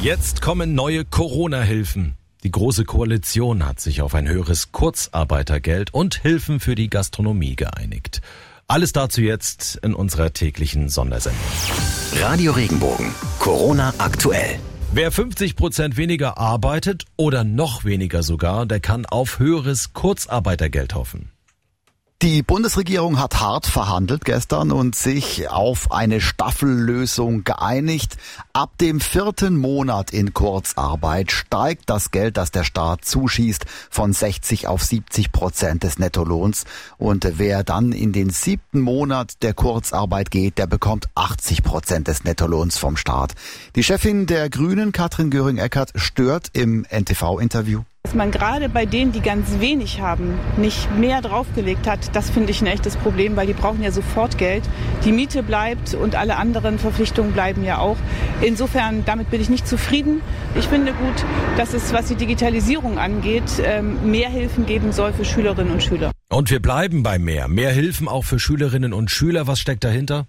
Jetzt kommen neue Corona-Hilfen. Die Große Koalition hat sich auf ein höheres Kurzarbeitergeld und Hilfen für die Gastronomie geeinigt. Alles dazu jetzt in unserer täglichen Sondersendung. Radio Regenbogen. Corona aktuell. Wer 50 Prozent weniger arbeitet oder noch weniger sogar, der kann auf höheres Kurzarbeitergeld hoffen. Die Bundesregierung hat hart verhandelt gestern und sich auf eine Staffellösung geeinigt. Ab dem vierten Monat in Kurzarbeit steigt das Geld, das der Staat zuschießt, von 60 auf 70 Prozent des Nettolohns. Und wer dann in den siebten Monat der Kurzarbeit geht, der bekommt 80 Prozent des Nettolohns vom Staat. Die Chefin der Grünen, Katrin Göring-Eckert, stört im NTV-Interview. Dass man gerade bei denen, die ganz wenig haben, nicht mehr draufgelegt hat, das finde ich ein echtes Problem, weil die brauchen ja sofort Geld. Die Miete bleibt und alle anderen Verpflichtungen bleiben ja auch. Insofern, damit bin ich nicht zufrieden. Ich finde gut, dass es, was die Digitalisierung angeht, ähm, mehr Hilfen geben soll für Schülerinnen und Schüler. Und wir bleiben bei mehr. Mehr Hilfen auch für Schülerinnen und Schüler. Was steckt dahinter?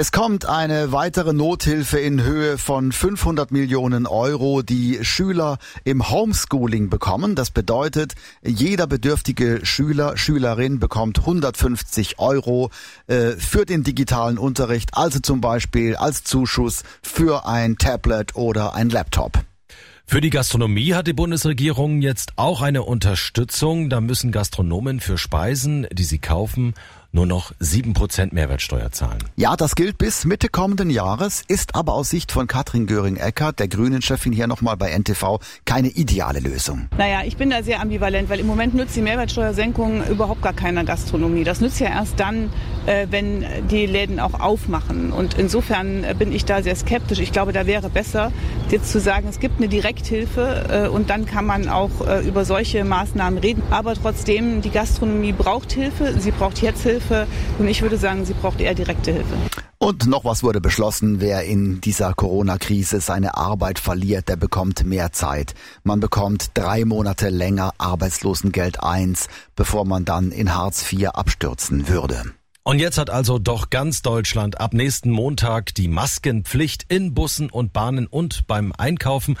Es kommt eine weitere Nothilfe in Höhe von 500 Millionen Euro, die Schüler im Homeschooling bekommen. Das bedeutet, jeder bedürftige Schüler, Schülerin bekommt 150 Euro äh, für den digitalen Unterricht, also zum Beispiel als Zuschuss für ein Tablet oder ein Laptop. Für die Gastronomie hat die Bundesregierung jetzt auch eine Unterstützung. Da müssen Gastronomen für Speisen, die sie kaufen, nur noch 7% Mehrwertsteuer zahlen. Ja, das gilt bis Mitte kommenden Jahres, ist aber aus Sicht von Katrin Göring-Eckert, der Grünen-Chefin hier nochmal bei NTV, keine ideale Lösung. Naja, ich bin da sehr ambivalent, weil im Moment nützt die Mehrwertsteuersenkung überhaupt gar keiner Gastronomie. Das nützt ja erst dann, äh, wenn die Läden auch aufmachen. Und insofern äh, bin ich da sehr skeptisch. Ich glaube, da wäre besser, jetzt zu sagen, es gibt eine Direkthilfe äh, und dann kann man auch über solche Maßnahmen reden. Aber trotzdem, die Gastronomie braucht Hilfe, sie braucht jetzt Hilfe. Hilfe. Und ich würde sagen, sie braucht eher direkte Hilfe. Und noch was wurde beschlossen, wer in dieser Corona-Krise seine Arbeit verliert, der bekommt mehr Zeit. Man bekommt drei Monate länger Arbeitslosengeld 1, bevor man dann in Hartz IV abstürzen würde. Und jetzt hat also doch ganz Deutschland ab nächsten Montag die Maskenpflicht in Bussen und Bahnen und beim Einkaufen.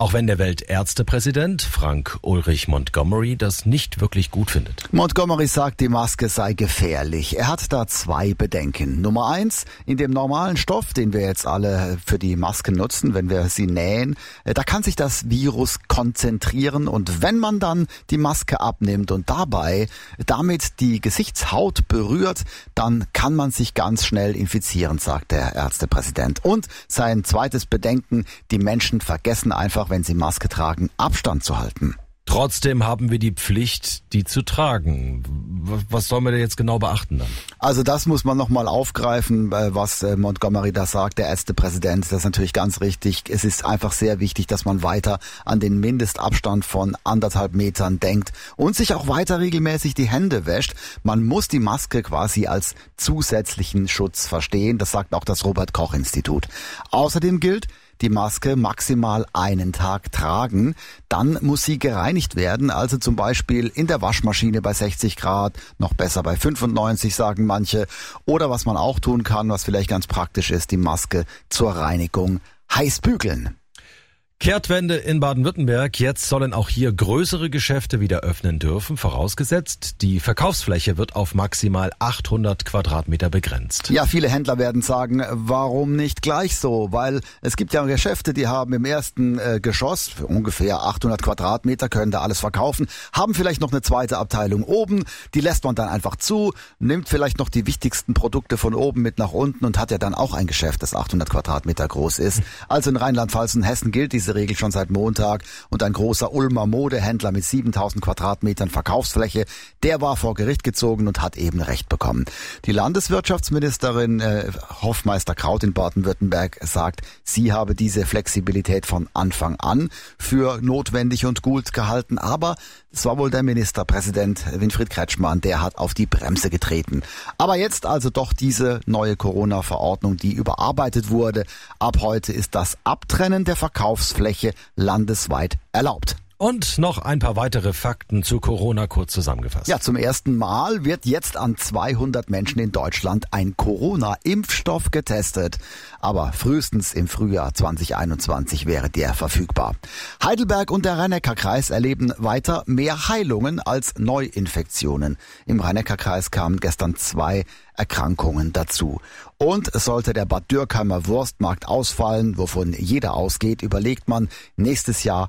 Auch wenn der Weltärztepräsident Frank Ulrich Montgomery das nicht wirklich gut findet. Montgomery sagt, die Maske sei gefährlich. Er hat da zwei Bedenken. Nummer eins, in dem normalen Stoff, den wir jetzt alle für die Masken nutzen, wenn wir sie nähen, äh, da kann sich das Virus konzentrieren und wenn man dann die Maske abnimmt und dabei damit die Gesichtshaut berührt, dann kann man sich ganz schnell infizieren, sagt der Ärztepräsident. Und sein zweites Bedenken, die Menschen vergessen einfach, wenn sie Maske tragen, Abstand zu halten. Trotzdem haben wir die Pflicht, die zu tragen. Was sollen wir da jetzt genau beachten dann? Also das muss man nochmal aufgreifen, äh, was äh, Montgomery da sagt, der Ärztepräsident. Das ist natürlich ganz richtig. Es ist einfach sehr wichtig, dass man weiter an den Mindestabstand von anderthalb Metern denkt und sich auch weiter regelmäßig die Hände wäscht. Man muss die Maske quasi als zusätzlichen Schutz verstehen. Das sagt auch das Robert Koch Institut. Außerdem gilt, die Maske maximal einen Tag tragen. Dann muss sie gereinigt werden, also zum Beispiel in der Waschmaschine bei 60 Grad, noch besser bei 95 sagen manche. Oder was man auch tun kann, was vielleicht ganz praktisch ist, die Maske zur Reinigung heiß bügeln. Kehrtwende in Baden-Württemberg. Jetzt sollen auch hier größere Geschäfte wieder öffnen dürfen, vorausgesetzt, die Verkaufsfläche wird auf maximal 800 Quadratmeter begrenzt. Ja, viele Händler werden sagen, warum nicht gleich so? Weil es gibt ja Geschäfte, die haben im ersten äh, Geschoss für ungefähr 800 Quadratmeter, können da alles verkaufen, haben vielleicht noch eine zweite Abteilung oben, die lässt man dann einfach zu, nimmt vielleicht noch die wichtigsten Produkte von oben mit nach unten und hat ja dann auch ein Geschäft, das 800 Quadratmeter groß ist. Also in Rheinland-Pfalz und Hessen gilt diese diese Regel schon seit Montag und ein großer Ulmer Modehändler mit 7000 Quadratmetern Verkaufsfläche, der war vor Gericht gezogen und hat eben Recht bekommen. Die Landeswirtschaftsministerin äh, Hofmeister Kraut in Baden-Württemberg sagt, sie habe diese Flexibilität von Anfang an für notwendig und gut gehalten, aber es war wohl der Ministerpräsident Winfried Kretschmann, der hat auf die Bremse getreten. Aber jetzt also doch diese neue Corona-Verordnung, die überarbeitet wurde. Ab heute ist das Abtrennen der Verkaufsfläche landesweit erlaubt. Und noch ein paar weitere Fakten zu Corona kurz zusammengefasst. Ja, zum ersten Mal wird jetzt an 200 Menschen in Deutschland ein Corona-Impfstoff getestet. Aber frühestens im Frühjahr 2021 wäre der verfügbar. Heidelberg und der Rhein-Neckar-Kreis erleben weiter mehr Heilungen als Neuinfektionen. Im Rhein-Neckar-Kreis kamen gestern zwei Erkrankungen dazu. Und sollte der Bad Dürkheimer Wurstmarkt ausfallen, wovon jeder ausgeht, überlegt man nächstes Jahr